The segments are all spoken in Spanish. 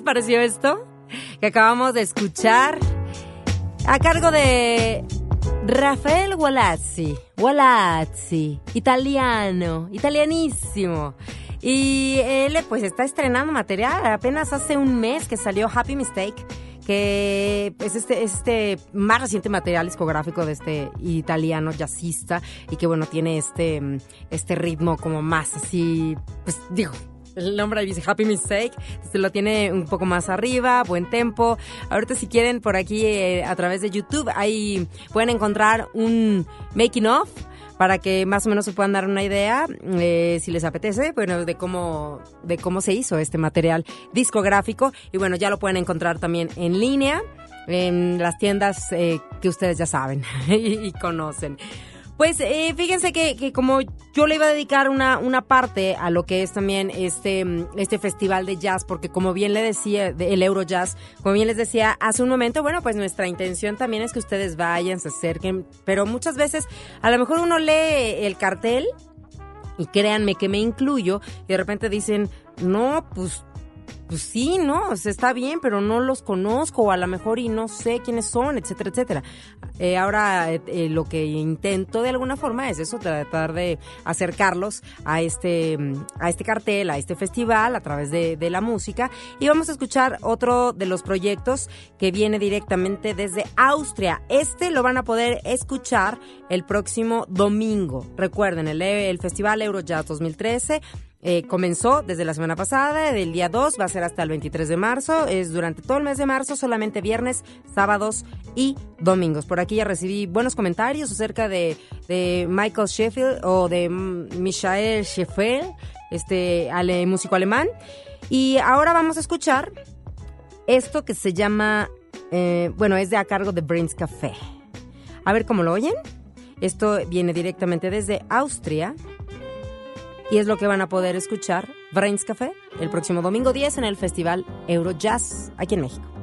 Les pareció esto? Que acabamos de escuchar a cargo de Rafael Gualazzi. Gualazzi, italiano, italianísimo. Y él pues está estrenando material. Apenas hace un mes que salió Happy Mistake, que es este, es este más reciente material discográfico de este italiano jazzista y que bueno, tiene este, este ritmo como más así, pues digo, el nombre ahí dice Happy Mistake, se lo tiene un poco más arriba, buen tempo. Ahorita si quieren por aquí eh, a través de YouTube, ahí pueden encontrar un making of para que más o menos se puedan dar una idea, eh, si les apetece, bueno, de cómo, de cómo se hizo este material discográfico. Y bueno, ya lo pueden encontrar también en línea, en las tiendas eh, que ustedes ya saben y, y conocen. Pues eh, fíjense que, que, como yo le iba a dedicar una, una parte a lo que es también este, este festival de jazz, porque como bien le decía, de, el Eurojazz, como bien les decía hace un momento, bueno, pues nuestra intención también es que ustedes vayan, se acerquen, pero muchas veces a lo mejor uno lee el cartel y créanme que me incluyo y de repente dicen, no, pues pues sí, ¿no? O está bien, pero no los conozco, o a lo mejor y no sé quiénes son, etcétera, etcétera. Eh, ahora eh, eh, lo que intento de alguna forma es eso, tratar de acercarlos a este, mm, a este cartel, a este festival, a través de, de la música. Y vamos a escuchar otro de los proyectos que viene directamente desde Austria. Este lo van a poder escuchar el próximo domingo. Recuerden, el, el Festival Eurojazz 2013 eh, comenzó desde la semana pasada, del día 2, va a ser hasta el 23 de marzo, es durante todo el mes de marzo, solamente viernes, sábados y domingos. Por aquí ya recibí buenos comentarios acerca de, de Michael Sheffield o de Michael Sheffield, este músico alemán. Y ahora vamos a escuchar esto que se llama, eh, bueno, es de a cargo de Brains Café. A ver cómo lo oyen. Esto viene directamente desde Austria y es lo que van a poder escuchar Brains Café el próximo domingo 10 en el Festival Eurojazz aquí en México.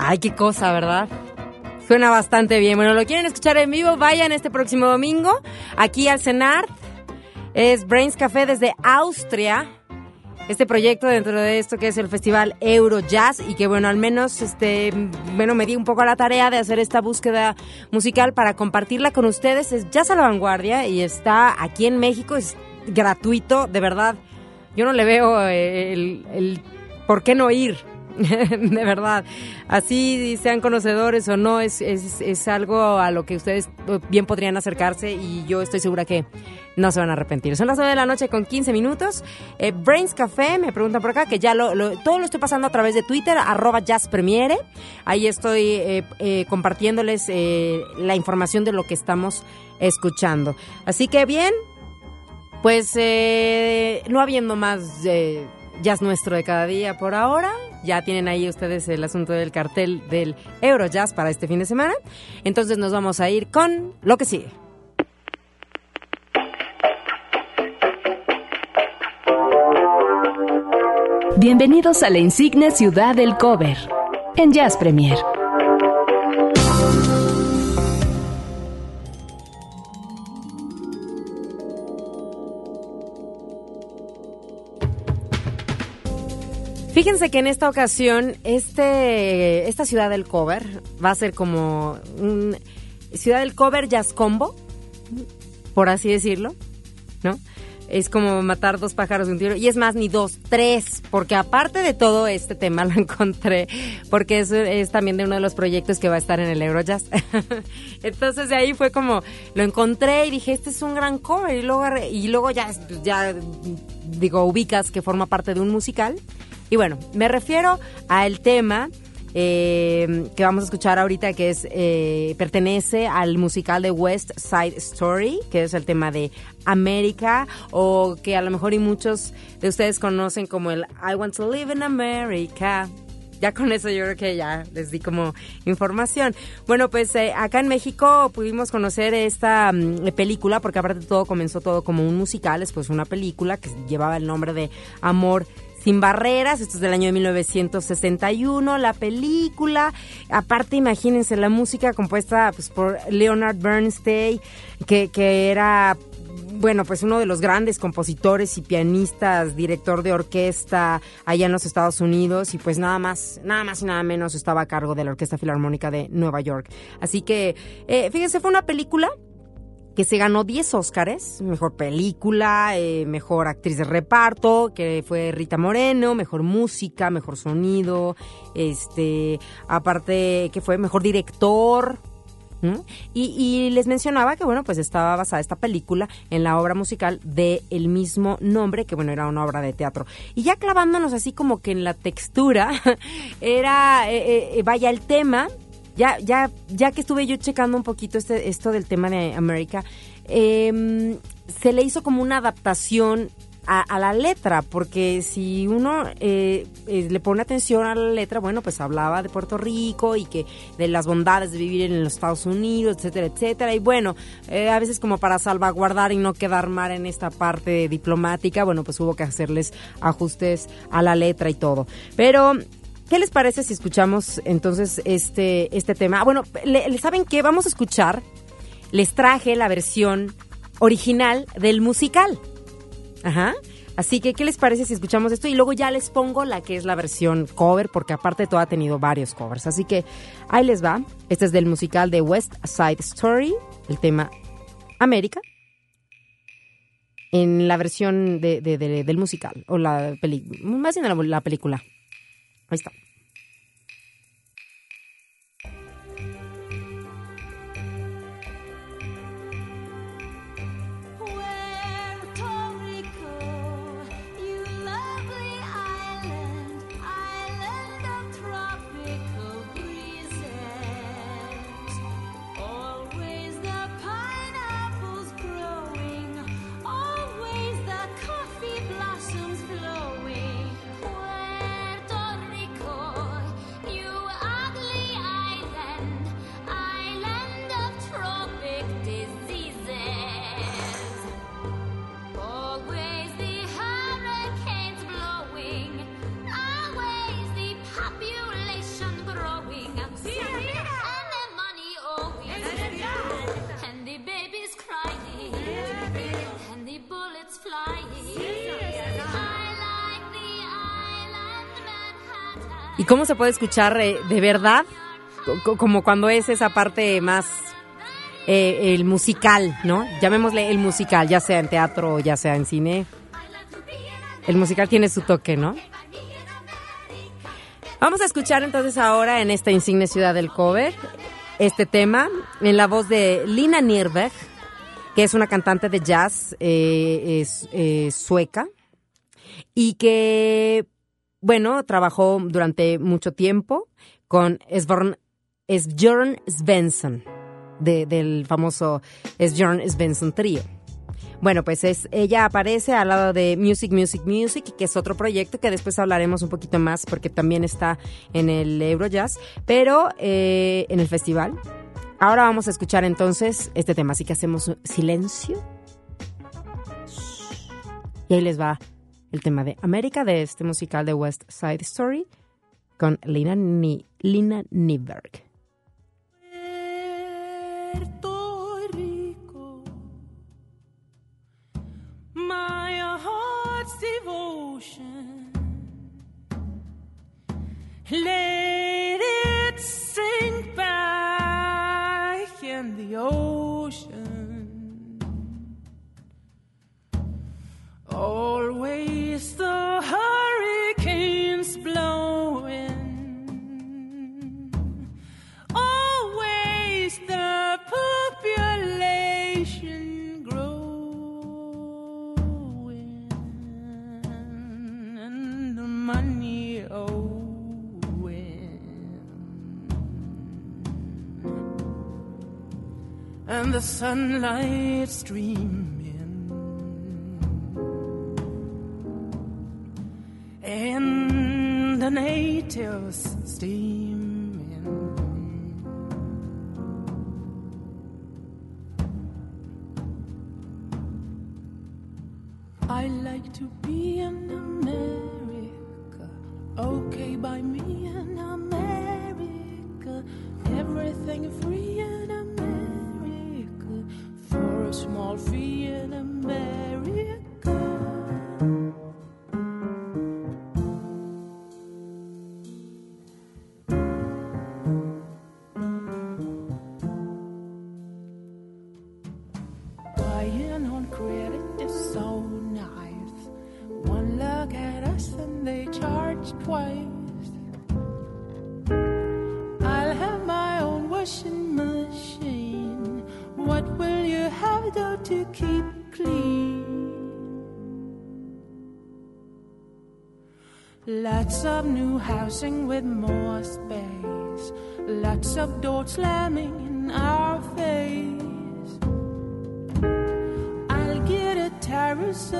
Ay, qué cosa, ¿verdad? Suena bastante bien. Bueno, lo quieren escuchar en vivo, vayan este próximo domingo aquí al CENART. Es Brains Café desde Austria. Este proyecto dentro de esto que es el Festival Euro Jazz y que bueno, al menos este, bueno, me di un poco a la tarea de hacer esta búsqueda musical para compartirla con ustedes. Es Jazz a la Vanguardia y está aquí en México, es gratuito, de verdad. Yo no le veo eh, el por qué no ir. de verdad. Así sean conocedores o no, es, es, es, algo a lo que ustedes bien podrían acercarse y yo estoy segura que no se van a arrepentir. Son las 9 de la noche con 15 minutos. Eh, Brains Café, me preguntan por acá, que ya todo lo estoy pasando a través de Twitter, arroba jazzpremiere. Ahí estoy eh, eh, compartiéndoles la información de lo que estamos escuchando. Así que bien, pues no habiendo más jazz nuestro de cada día por ahora. Ya tienen ahí ustedes el asunto del cartel del Eurojazz para este fin de semana. Entonces nos vamos a ir con lo que sigue. Bienvenidos a la insigne ciudad del cover en Jazz Premier. Fíjense que en esta ocasión este, esta ciudad del cover va a ser como un ciudad del cover jazz combo, por así decirlo, ¿no? Es como matar dos pájaros de un tiro. Y es más, ni dos, tres. Porque aparte de todo este tema lo encontré. Porque es, es también de uno de los proyectos que va a estar en el Eurojazz. Entonces de ahí fue como, lo encontré y dije, este es un gran cover. Y luego, y luego ya, ya digo, ubicas que forma parte de un musical. Y bueno, me refiero al tema eh, que vamos a escuchar ahorita, que es eh, pertenece al musical de West Side Story, que es el tema de América, o que a lo mejor y muchos de ustedes conocen como el I Want to Live in America. Ya con eso yo creo que ya les di como información. Bueno, pues eh, acá en México pudimos conocer esta um, película, porque aparte todo comenzó todo como un musical, después una película que llevaba el nombre de Amor sin barreras, esto es del año de 1961, la película, aparte imagínense la música compuesta pues, por Leonard Bernstein, que, que era bueno, pues uno de los grandes compositores y pianistas, director de orquesta allá en los Estados Unidos y pues nada más, nada más y nada menos estaba a cargo de la Orquesta Filarmónica de Nueva York. Así que, eh, fíjense, fue una película que se ganó 10 Óscares, mejor película, eh, mejor actriz de reparto, que fue Rita Moreno, mejor música, mejor sonido, este, aparte que fue mejor director, y, y, les mencionaba que, bueno, pues estaba basada esta película en la obra musical de el mismo nombre, que bueno, era una obra de teatro. Y ya clavándonos así como que en la textura, era, eh, eh, vaya, el tema, ya, ya, ya que estuve yo checando un poquito este, esto del tema de América, eh, se le hizo como una adaptación a, a, la letra, porque si uno eh, eh, le pone atención a la letra, bueno, pues hablaba de Puerto Rico y que de las bondades de vivir en los Estados Unidos, etcétera, etcétera. Y bueno, eh, a veces como para salvaguardar y no quedar mal en esta parte diplomática, bueno, pues hubo que hacerles ajustes a la letra y todo. Pero ¿Qué les parece si escuchamos entonces este, este tema? Ah, bueno, le, ¿saben qué? Vamos a escuchar. Les traje la versión original del musical. Ajá. Así que, ¿qué les parece si escuchamos esto? Y luego ya les pongo la que es la versión cover, porque aparte todo ha tenido varios covers. Así que ahí les va. Este es del musical de West Side Story, el tema América. En la versión de, de, de, del musical, o la película, más bien la película. Ahí está. Puerto cómo se puede escuchar eh, de verdad? Co- Como cuando es esa parte más eh, el musical, ¿no? Llamémosle el musical, ya sea en teatro o ya sea en cine. El musical tiene su toque, ¿no? Vamos a escuchar entonces ahora en esta insigne ciudad del cover este tema en la voz de Lina Nierberg, que es una cantante de jazz eh, sueca y que, bueno, trabajó durante mucho tiempo con Svorn, Sbjörn Svensson, de- del famoso Sbjörn Svensson Trio. Bueno, pues es, ella aparece al lado de Music, Music, Music, que es otro proyecto que después hablaremos un poquito más porque también está en el Eurojazz, pero eh, en el festival. Ahora vamos a escuchar entonces este tema, así que hacemos silencio. Y ahí les va el tema de América de este musical de West Side Story con Lina, Ni Lina devotion. Let it sink back in the ocean. Always the hurricanes blowing. Always the population growing and the money owing and the sunlight streaming and the natives steaming. I like to be in America, okay by me in America, everything free in America, for a small fee in America. Lots of new housing with more space. Lots of doors slamming in our face. I'll get a terrace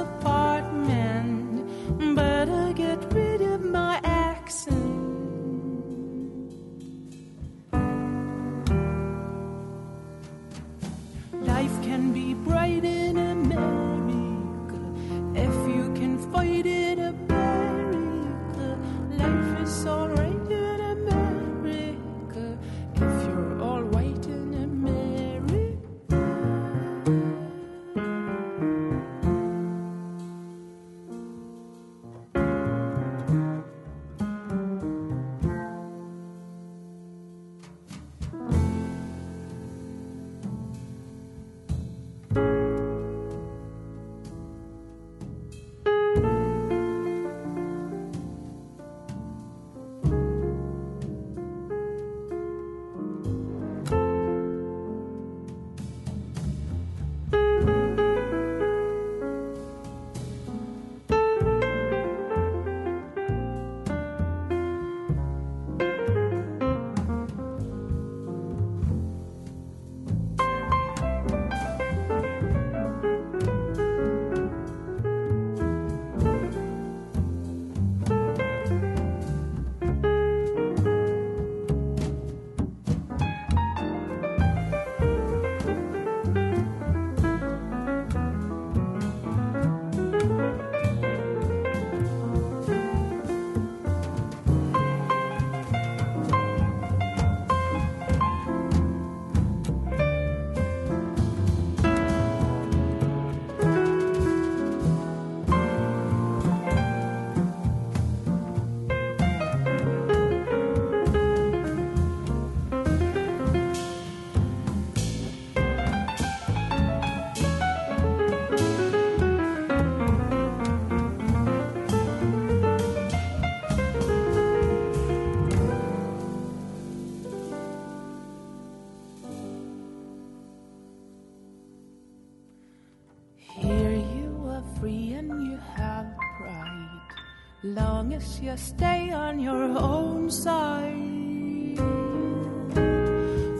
you stay on your own side.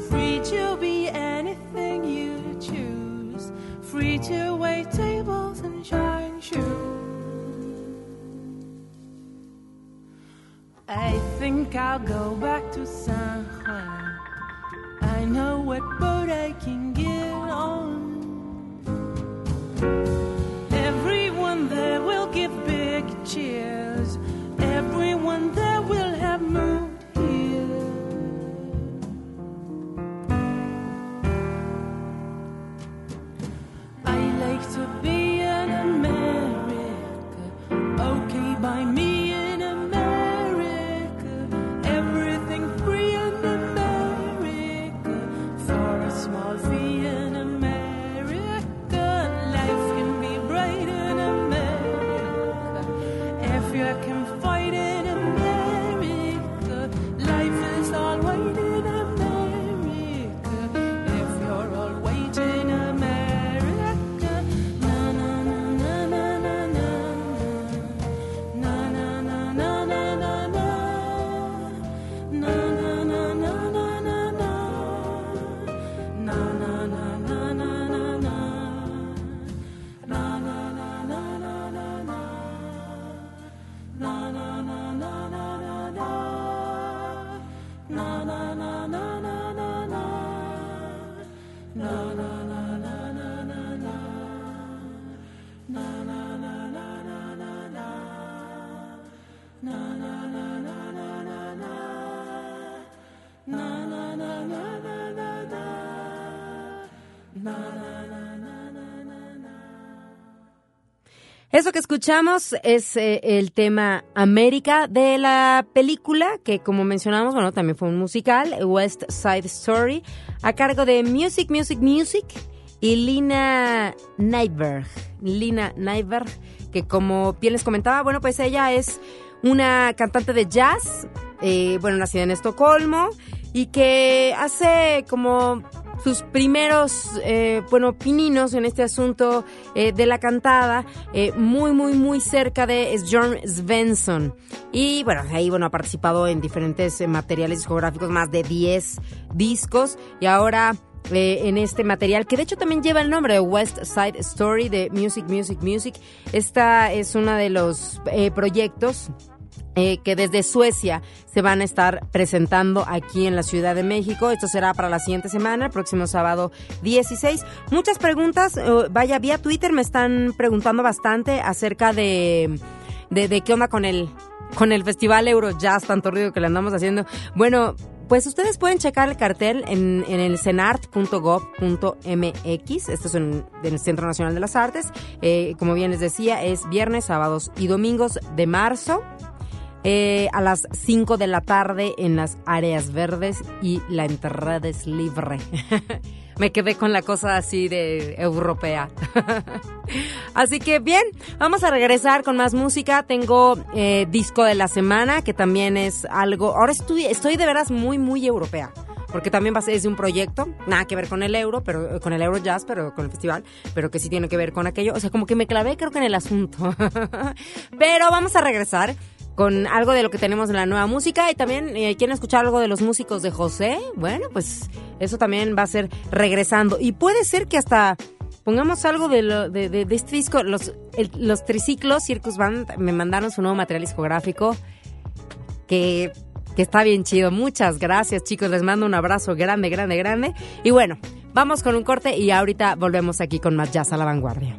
Free to be anything you choose. Free to wait tables and shine shoes. I think I'll go back to San Juan. I know what boat I can get on. Everyone there will give big cheers. Eso que escuchamos es eh, el tema América de la película, que como mencionamos, bueno, también fue un musical, West Side Story, a cargo de Music, Music, Music y Lina Nyberg. Lina Nyberg, que como bien les comentaba, bueno, pues ella es una cantante de jazz, eh, bueno, nacida en Estocolmo, y que hace como sus primeros, eh, bueno, pininos en este asunto eh, de la cantada, eh, muy, muy, muy cerca de John Svensson. Y bueno, ahí, bueno, ha participado en diferentes eh, materiales discográficos, más de 10 discos, y ahora... en este material, que de hecho también lleva el nombre de West Side Story de Music, Music, Music. Esta es uno de los proyectos eh, que desde Suecia se van a estar presentando aquí en la Ciudad de México. Esto será para la siguiente semana, el próximo sábado 16. Muchas preguntas, eh, vaya, vía Twitter me están preguntando bastante acerca de, de, qué onda con el, con el Festival Eurojazz, tanto ruido que le andamos haciendo. Bueno, pues ustedes pueden checar el cartel en, en el cenart.gov.mx. Esto es en, en el Centro Nacional de las Artes. Eh, como bien les decía, es viernes, sábados y domingos de marzo. Eh, a las 5 de la tarde en las áreas verdes y la entrada es libre. Me quedé con la cosa así de europea. así que bien, vamos a regresar con más música. Tengo eh, disco de la semana, que también es algo... Ahora estoy, estoy de veras muy, muy europea. Porque también va a ser es de un proyecto, nada que ver con el euro, pero con el euro jazz, pero con el festival, pero que sí tiene que ver con aquello. O sea, como que me clavé creo que en el asunto. pero vamos a regresar con algo de lo que tenemos en la nueva música y también eh, quieren escuchar algo de los músicos de José, bueno, pues eso también va a ser regresando. Y puede ser que hasta pongamos algo de, lo, de, este disco, los, los triciclos Circus Band me mandaron su nuevo material discográfico que, que está bien chido. Muchas gracias chicos, les mando un abrazo grande, grande, grande. Y bueno, vamos con un corte y ahorita volvemos aquí con más jazz a la vanguardia.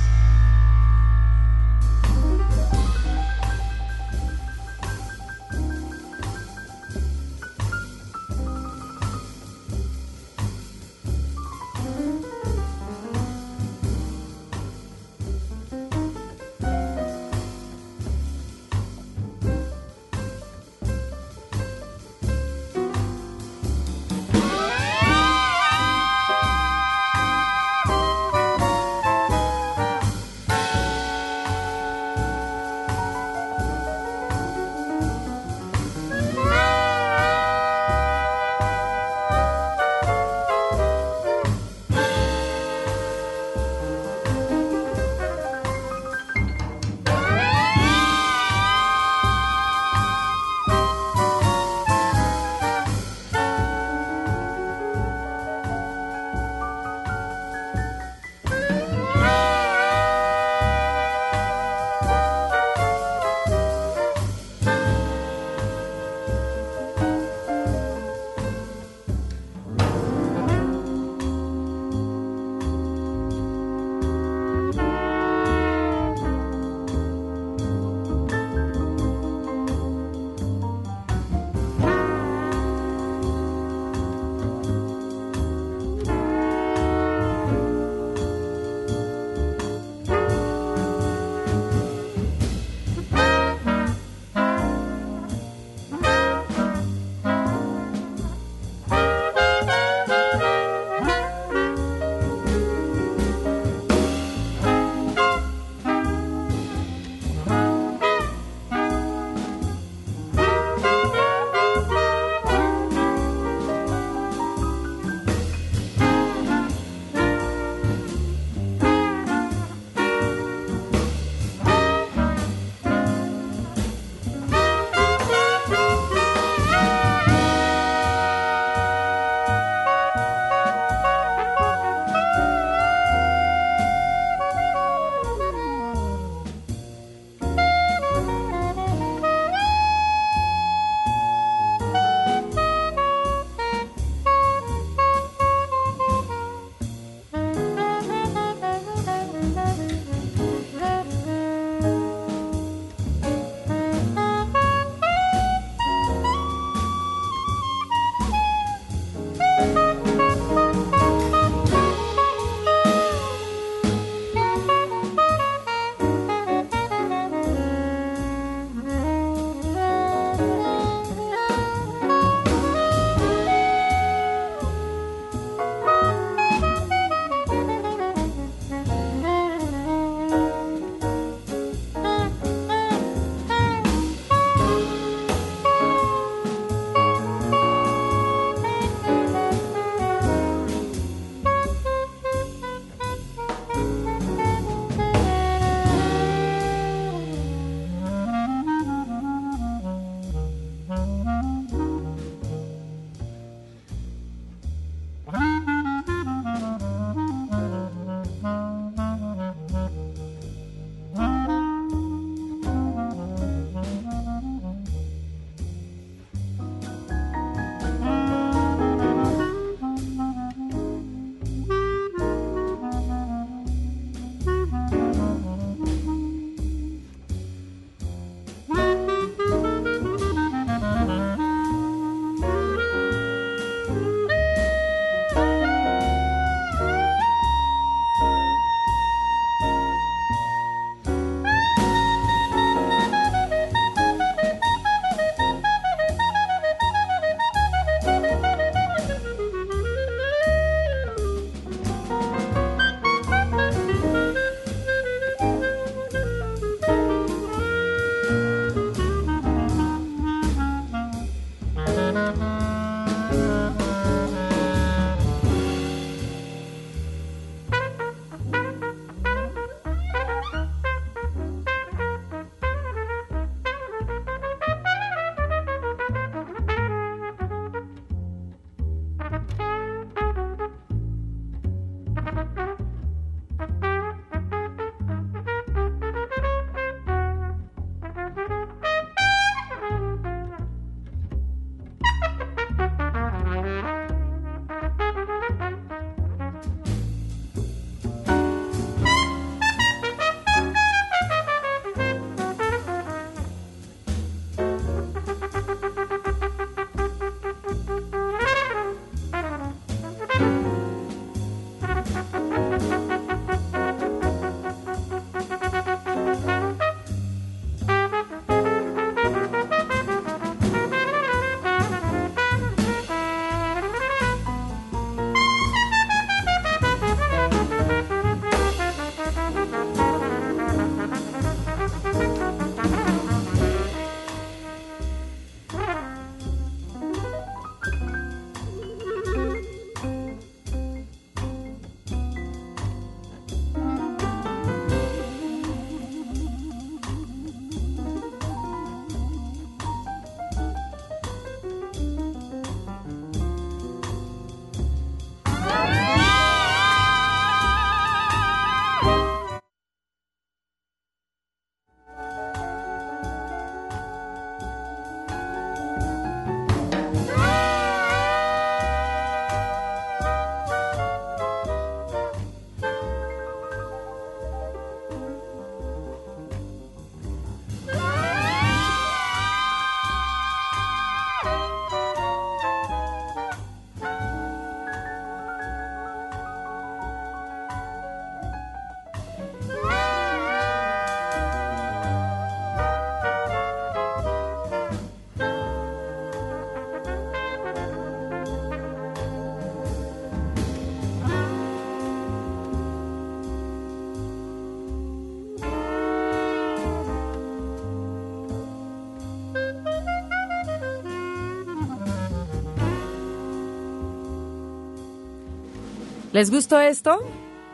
¿Les gustó esto?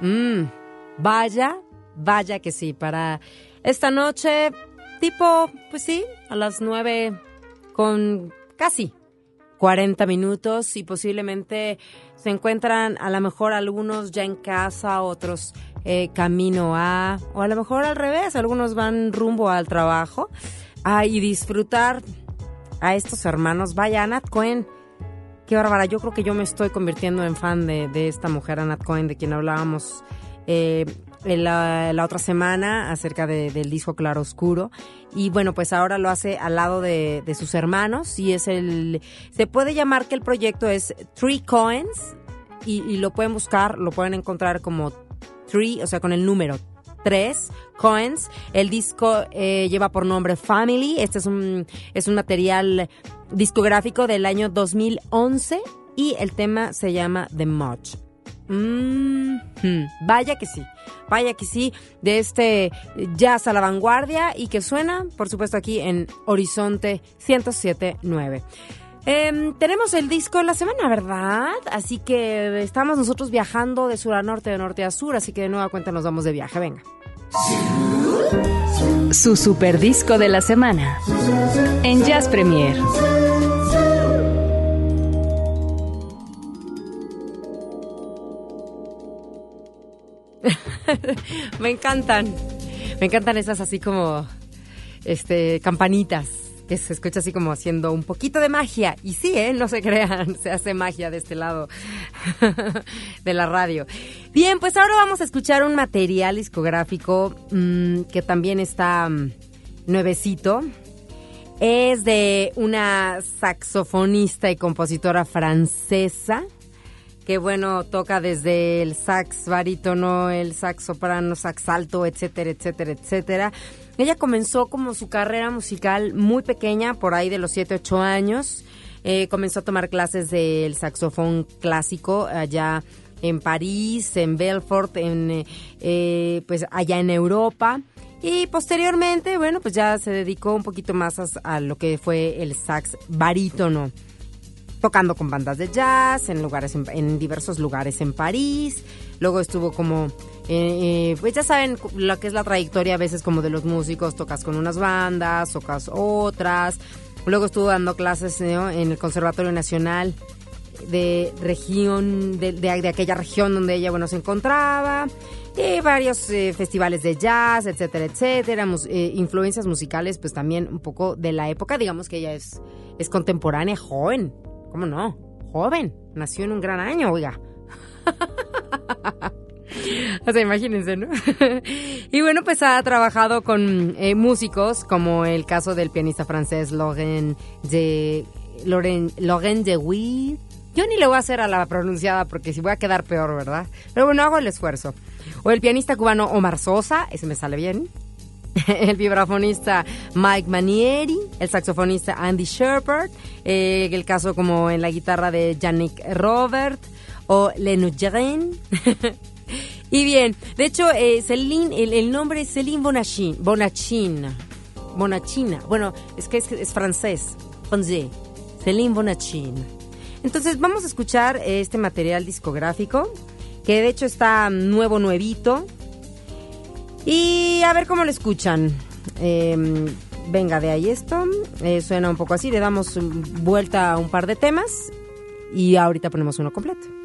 Mmm, vaya, vaya que sí. Para esta noche, tipo, pues sí, a las nueve con casi 40 minutos y posiblemente se encuentran a lo mejor algunos ya en casa, otros eh, camino a, o a lo mejor al revés, algunos van rumbo al trabajo a, y disfrutar a estos hermanos. Vaya, Anat Cohen, qué bárbara, yo creo que yo me estoy convirtiendo en fan de, de esta mujer, Anat Cohen, de quien hablábamos. Eh, la, la otra semana acerca de- del disco Claro Oscuro y bueno pues ahora lo hace al lado de, de sus hermanos y es el se puede llamar que el proyecto es Three Coins y, lo pueden buscar lo pueden encontrar como Three o sea con el número tres Coins el disco eh, lleva por nombre Family este es un es un material discográfico del año 2011 y el tema se llama The Much Mm, hmm, vaya que sí, vaya que sí, de este jazz a la vanguardia y que suena, por supuesto, aquí en Horizonte 107.9. Em, tenemos el disco de la semana, ¿verdad? Así que estamos nosotros viajando de sur a norte, de norte a sur, así que de nueva cuenta nos vamos de viaje, venga. Su super disco de la semana. En Jazz Premier. Me encantan, me encantan esas así como, este, campanitas que se escucha así como haciendo un poquito de magia. Y sí, ¿eh? No se crean, se hace magia de este lado de la radio. Bien, pues ahora vamos a escuchar un material discográfico mm, que también está mm, nuevecito. Es de una saxofonista y compositora francesa que bueno, toca desde el sax barítono, el sax soprano, sax alto, etcétera, etcétera, etcétera. Ella comenzó como su carrera musical muy pequeña, por ahí de los 7, 8 años. Eh, comenzó a tomar clases del saxofón clásico allá en París, en Belfort, en, eh, eh, pues allá en Europa. Y posteriormente, bueno, pues ya se dedicó un poquito más a, lo que fue el sax barítono tocando con bandas de jazz en lugares en, en diversos lugares en París luego estuvo como eh, eh, pues ya saben lo que es la trayectoria a veces como de los músicos tocas con unas bandas tocas otras. Luego estuvo dando clases en el Conservatorio Nacional de región de, de- aquella región donde ella bueno se encontraba. Y varios eh, festivales de jazz etcétera etcétera. Influencias musicales pues también un poco de la época. Digamos que ella es es contemporánea joven. Cómo no joven. Nació en un gran año oiga o sea, imagínense, ¿no? y bueno, pues ha trabajado con eh, músicos, como el caso del pianista francés Laurent de Laurent, Laurent de Witt. Yo ni le voy a hacer a la pronunciada porque si voy a quedar peor, ¿verdad? Pero bueno, hago el esfuerzo. O el pianista cubano Omar Sosa, ese me sale bien. el vibrafonista Mike Manieri, el saxofonista Andy Shepard, eh, el caso como en la guitarra de Yannick Robert o Lenu Jaren. y bien, de hecho, eh, Celine, el, nombre es Celine Bonachin, Bonachin, Bonachina. Bueno, es que es, francés, francés, Celine Bonachin. Entonces vamos a escuchar este material discográfico, que de hecho está nuevo, nuevito. Y a ver cómo lo escuchan. Eh, venga, de ahí esto. Eh, suena un poco así. Le damos vuelta a un par de temas. Y ahorita ponemos uno completo.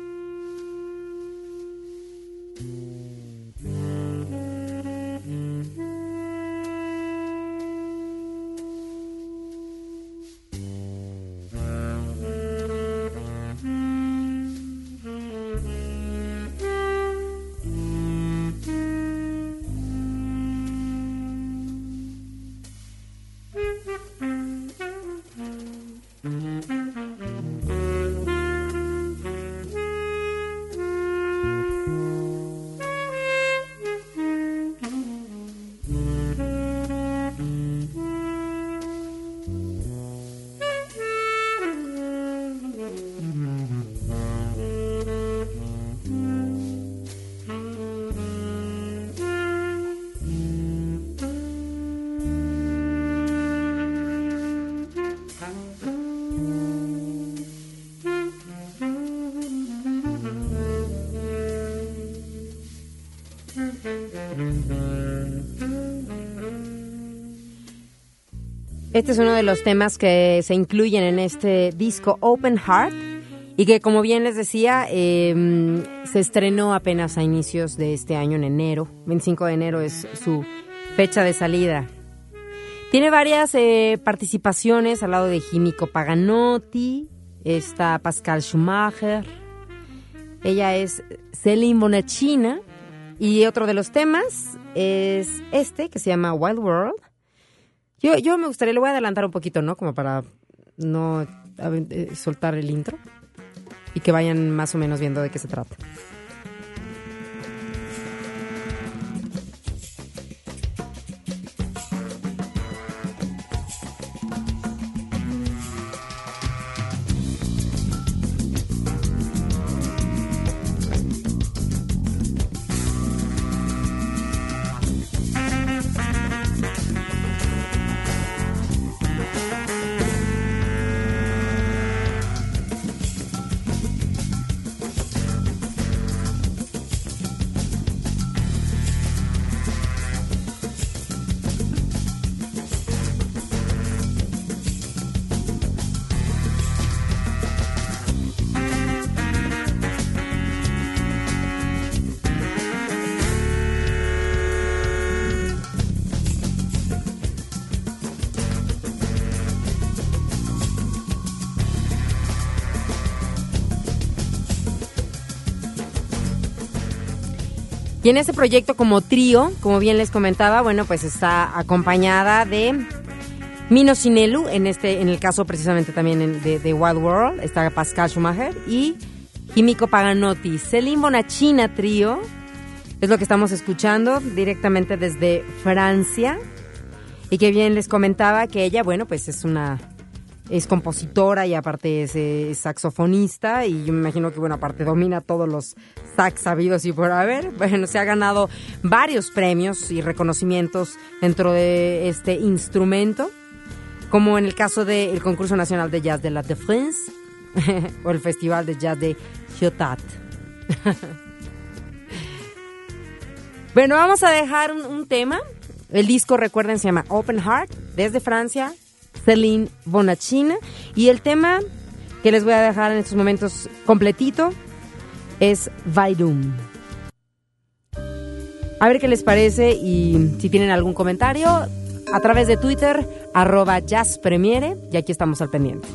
Este es uno de los temas que se incluyen en este disco Open Heart y que como bien les decía eh, se estrenó apenas a inicios de este año en enero. 25 de enero es su fecha de salida. Tiene varias eh, participaciones al lado de Jimico Paganotti, está Pascal Schumacher, ella es Celine Bonachina y otro de los temas es este que se llama Wild World. Yo, yo me gustaría, le voy a adelantar un poquito, ¿no? Como para no eh, soltar el intro y que vayan más o menos viendo de qué se trata. Y en ese proyecto como trío, como bien les comentaba, bueno, pues está acompañada de Mino Sinelu, en este, en el caso precisamente también de, Wild World, está Pascal Schumacher y Himiko Paganotti. Celine Bonachina trío, es lo que estamos escuchando directamente desde Francia. Y que bien les comentaba que ella, bueno, pues es una es compositora y aparte es, eh, saxofonista y yo me imagino que bueno aparte domina todos los sax sabidos y por haber. Bueno se ha ganado varios premios y reconocimientos dentro de este instrumento como en el caso del concurso nacional de jazz de la de France o el festival de jazz de Ciotat. Bueno vamos a dejar un, un tema. El disco recuerden se llama Open Heart desde Francia Celine Bonachina. Y el tema que les voy a dejar en estos momentos completito es Vaidum. A ver qué les parece y si tienen algún comentario a través de Twitter, arroba jazzpremiere, y aquí estamos al pendiente.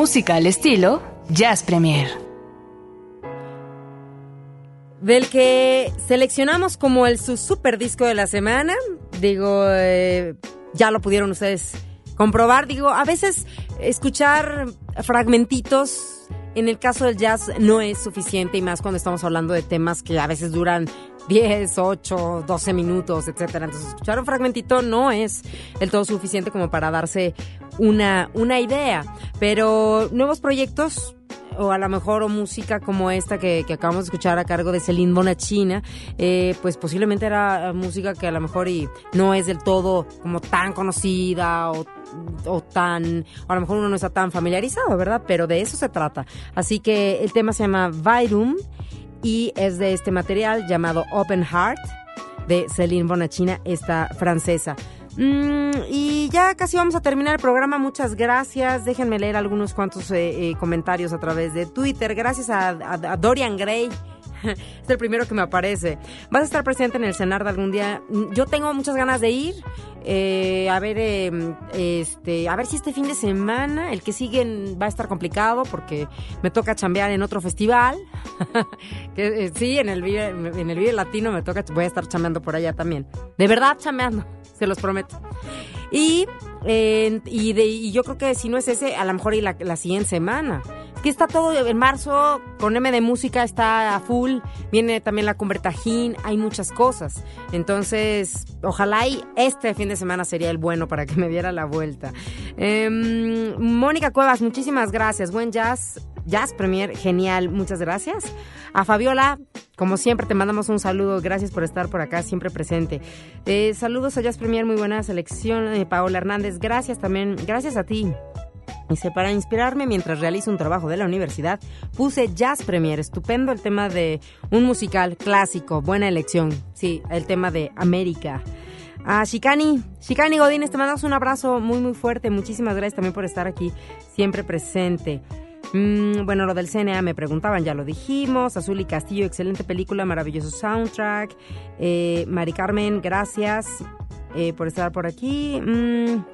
Música al estilo Jazz Premier. Del que seleccionamos como el su super disco de la semana. Digo, eh, ya lo pudieron ustedes comprobar. Digo, a veces escuchar fragmentitos en el caso del jazz no es suficiente y más cuando estamos hablando de temas que a veces duran 10, 8, 12 minutos, etcétera. Entonces, escuchar un fragmentito no es el todo suficiente como para darse una, una idea. Pero nuevos proyectos o a lo mejor música como esta que, acabamos de escuchar a cargo de Celine Bonachina, eh, pues posiblemente era música que a lo mejor y no es del todo como tan conocida o, o tan, a lo mejor uno no está tan familiarizado, ¿verdad? Pero de eso se trata. Así que el tema se llama Vairum y es de este material llamado Open Heart de Celine Bonachina, esta francesa. Mm, y ya casi vamos a terminar el programa. Muchas gracias. Déjenme leer algunos cuantos eh, eh, comentarios a través de Twitter. Gracias a, a- a Dorian Gray. Es el primero que me aparece. ¿Vas a estar presente en el CENAR de algún día? Yo tengo muchas ganas de ir. eh, a ver, eh, este, a ver si este fin de semana, el que sigue va a estar complicado porque me toca chambear en otro festival. que, eh, sí, en el Vive, en el Vive Latino me toca, voy a estar chambeando por allá también. De verdad chambeando, se los prometo. Y, y, de- y yo creo que si no es ese, a lo mejor y la, la siguiente semana. Que está todo en marzo, con M de música está a full, viene también la Convertajín, hay muchas cosas. Entonces, ojalá y este fin de semana sería el bueno para que me diera la vuelta. Em, Mónica Cuevas, muchísimas gracias. Buen jazz, jazz premier, genial, muchas gracias. A Fabiola, como siempre, te mandamos un saludo. Gracias por estar por acá, siempre presente. Eh, saludos a Jazz Premier, muy buena selección. Eh, Paola Hernández, gracias también. Gracias a ti. Dice, para inspirarme mientras realizo un trabajo de la universidad, puse Jazz Premier, estupendo el tema de un musical clásico, buena elección. Sí, el tema de América. A Shikani, Shikani Godínez, te mandamos un abrazo muy, muy fuerte. Muchísimas gracias también por estar aquí, siempre presente. Mm, bueno, lo del CNA me preguntaban, ya lo dijimos. Azul y Castillo, excelente película, maravilloso soundtrack. Eh, Mari Carmen, gracias eh, por estar por aquí. Mm,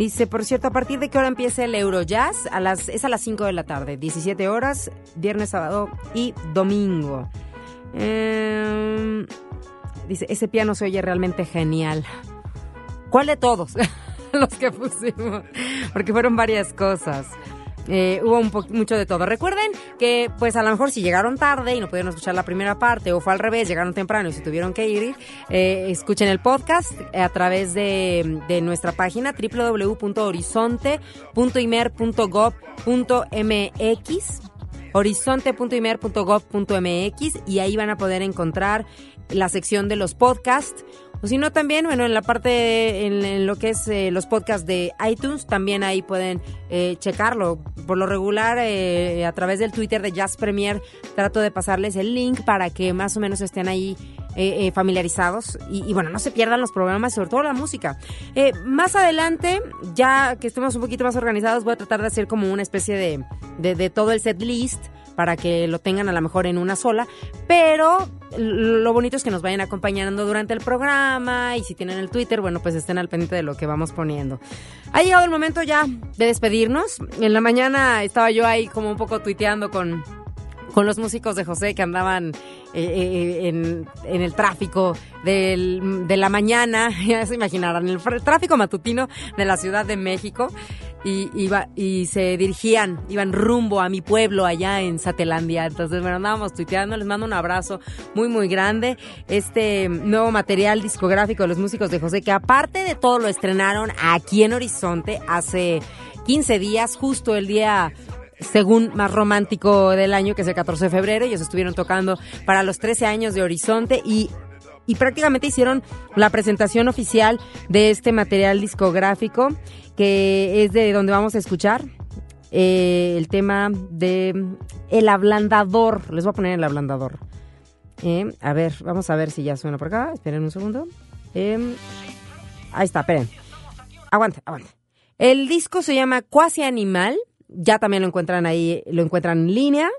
Dice, por cierto, ¿a partir de qué hora empieza el Eurojazz? Es a las 5 de la tarde, 17 horas, viernes, sábado y domingo. Em, dice, ese piano se oye realmente genial. ¿Cuál de todos? Los que pusimos. Porque fueron varias cosas. Eh, hubo mucho de todo. Recuerden que, pues a lo mejor si llegaron tarde y no pudieron escuchar la primera parte, o fue al revés, llegaron temprano y se tuvieron que ir, eh, escuchen el podcast a través de, de nuestra página www.horizonte.imer.gov.mx horizonte.imer.gov.mx y ahí van a poder encontrar la sección de los podcasts. O si no, también, bueno, en la parte, en, lo que es eh, los podcasts de iTunes, también ahí pueden eh, checarlo. Por lo regular, eh, a través del Twitter de Jazz Premier, trato de pasarles el link para que más o menos estén ahí eh, eh, familiarizados y, y, bueno, no se pierdan los programas, sobre todo la música. Eh, más adelante, ya que estemos un poquito más organizados, voy a tratar de hacer como una especie de, de, de todo el set list para que lo tengan a lo mejor en una sola, pero lo bonito es que nos vayan acompañando durante el programa y si tienen el Twitter, bueno, pues estén al pendiente de lo que vamos poniendo. Ha llegado el momento ya de despedirnos. En la mañana estaba yo ahí como un poco tuiteando con con los músicos de José que andaban eh, eh, en, en, el tráfico de la mañana, ya se imaginarán, el, tráfico matutino de la Ciudad de México. Y, iba, y se dirigían, iban rumbo a mi pueblo allá en Satelandia. Entonces, bueno, andábamos tuiteando, les mando un abrazo muy, muy grande. Este nuevo material discográfico de los músicos de José, que aparte de todo lo estrenaron aquí en Horizonte hace 15 días, justo el día según más romántico del año, que es el 14 de febrero. Ellos estuvieron tocando para los 13 años de Horizonte y, y prácticamente hicieron la presentación oficial de este material discográfico, que es de donde vamos a escuchar eh, el tema de El Ablandador. Les voy a poner el Ablandador. Eh, a ver, vamos a ver si ya suena por acá. Esperen un segundo. Eh, ahí está, esperen. Aguante, aguante. El disco se llama Cuasi Animal ya también lo encuentran ahí, lo encuentran en línea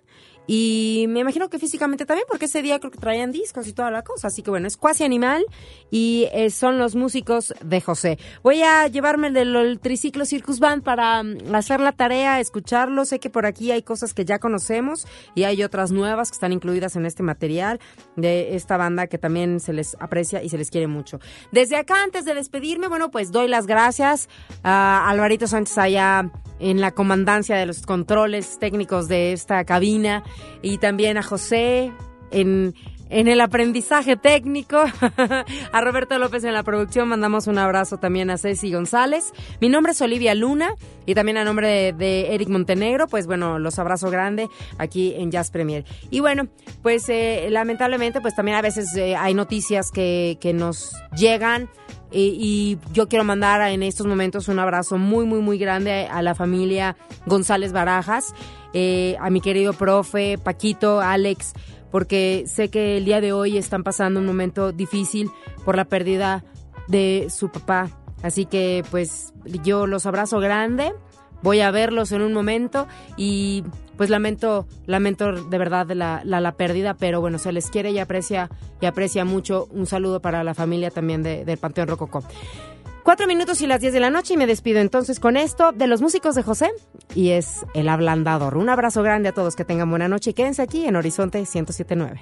y me imagino que físicamente también, porque ese día creo que traían discos y toda la cosa. Así que bueno, es cuasi animal y eh, son los músicos de José. Voy a llevarme del el triciclo Circus Band para mm, hacer la tarea, escucharlo. Sé que por aquí hay cosas que ya conocemos y hay otras nuevas que están incluidas en este material de esta banda que también se les aprecia y se les quiere mucho. Desde acá, antes de despedirme, bueno, pues doy las gracias a Alvarito Sánchez allá en la comandancia de los controles técnicos de esta cabina y también a José en, en el aprendizaje técnico, a Roberto López en la producción, mandamos un abrazo también a Ceci González. Mi nombre es Olivia Luna y también a nombre de, Eric Montenegro, pues bueno, los abrazo grande aquí en Jazz Premier. Y bueno, pues eh, lamentablemente pues también a veces eh, hay noticias que, que nos llegan y, y yo quiero mandar en estos momentos un abrazo muy, muy, muy grande a la familia González Barajas, eh, a mi querido profe, Paquito, Alex, porque sé que el día de hoy están pasando un momento difícil por la pérdida de su papá. Así que pues yo los abrazo grande, voy a verlos en un momento y pues lamento, lamento de verdad la, la, la pérdida, pero bueno, se les quiere y aprecia, y aprecia mucho. Un saludo para la familia también de- del Panteón Rococó. Cuatro minutos y las diez de la noche y me despido entonces con esto de los músicos de José y es El Ablandador. Un abrazo grande a todos, que tengan buena noche y quédense aquí en Horizonte 1079.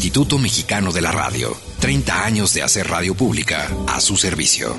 Instituto Mexicano de la Radio. 30 años de hacer radio pública a su servicio.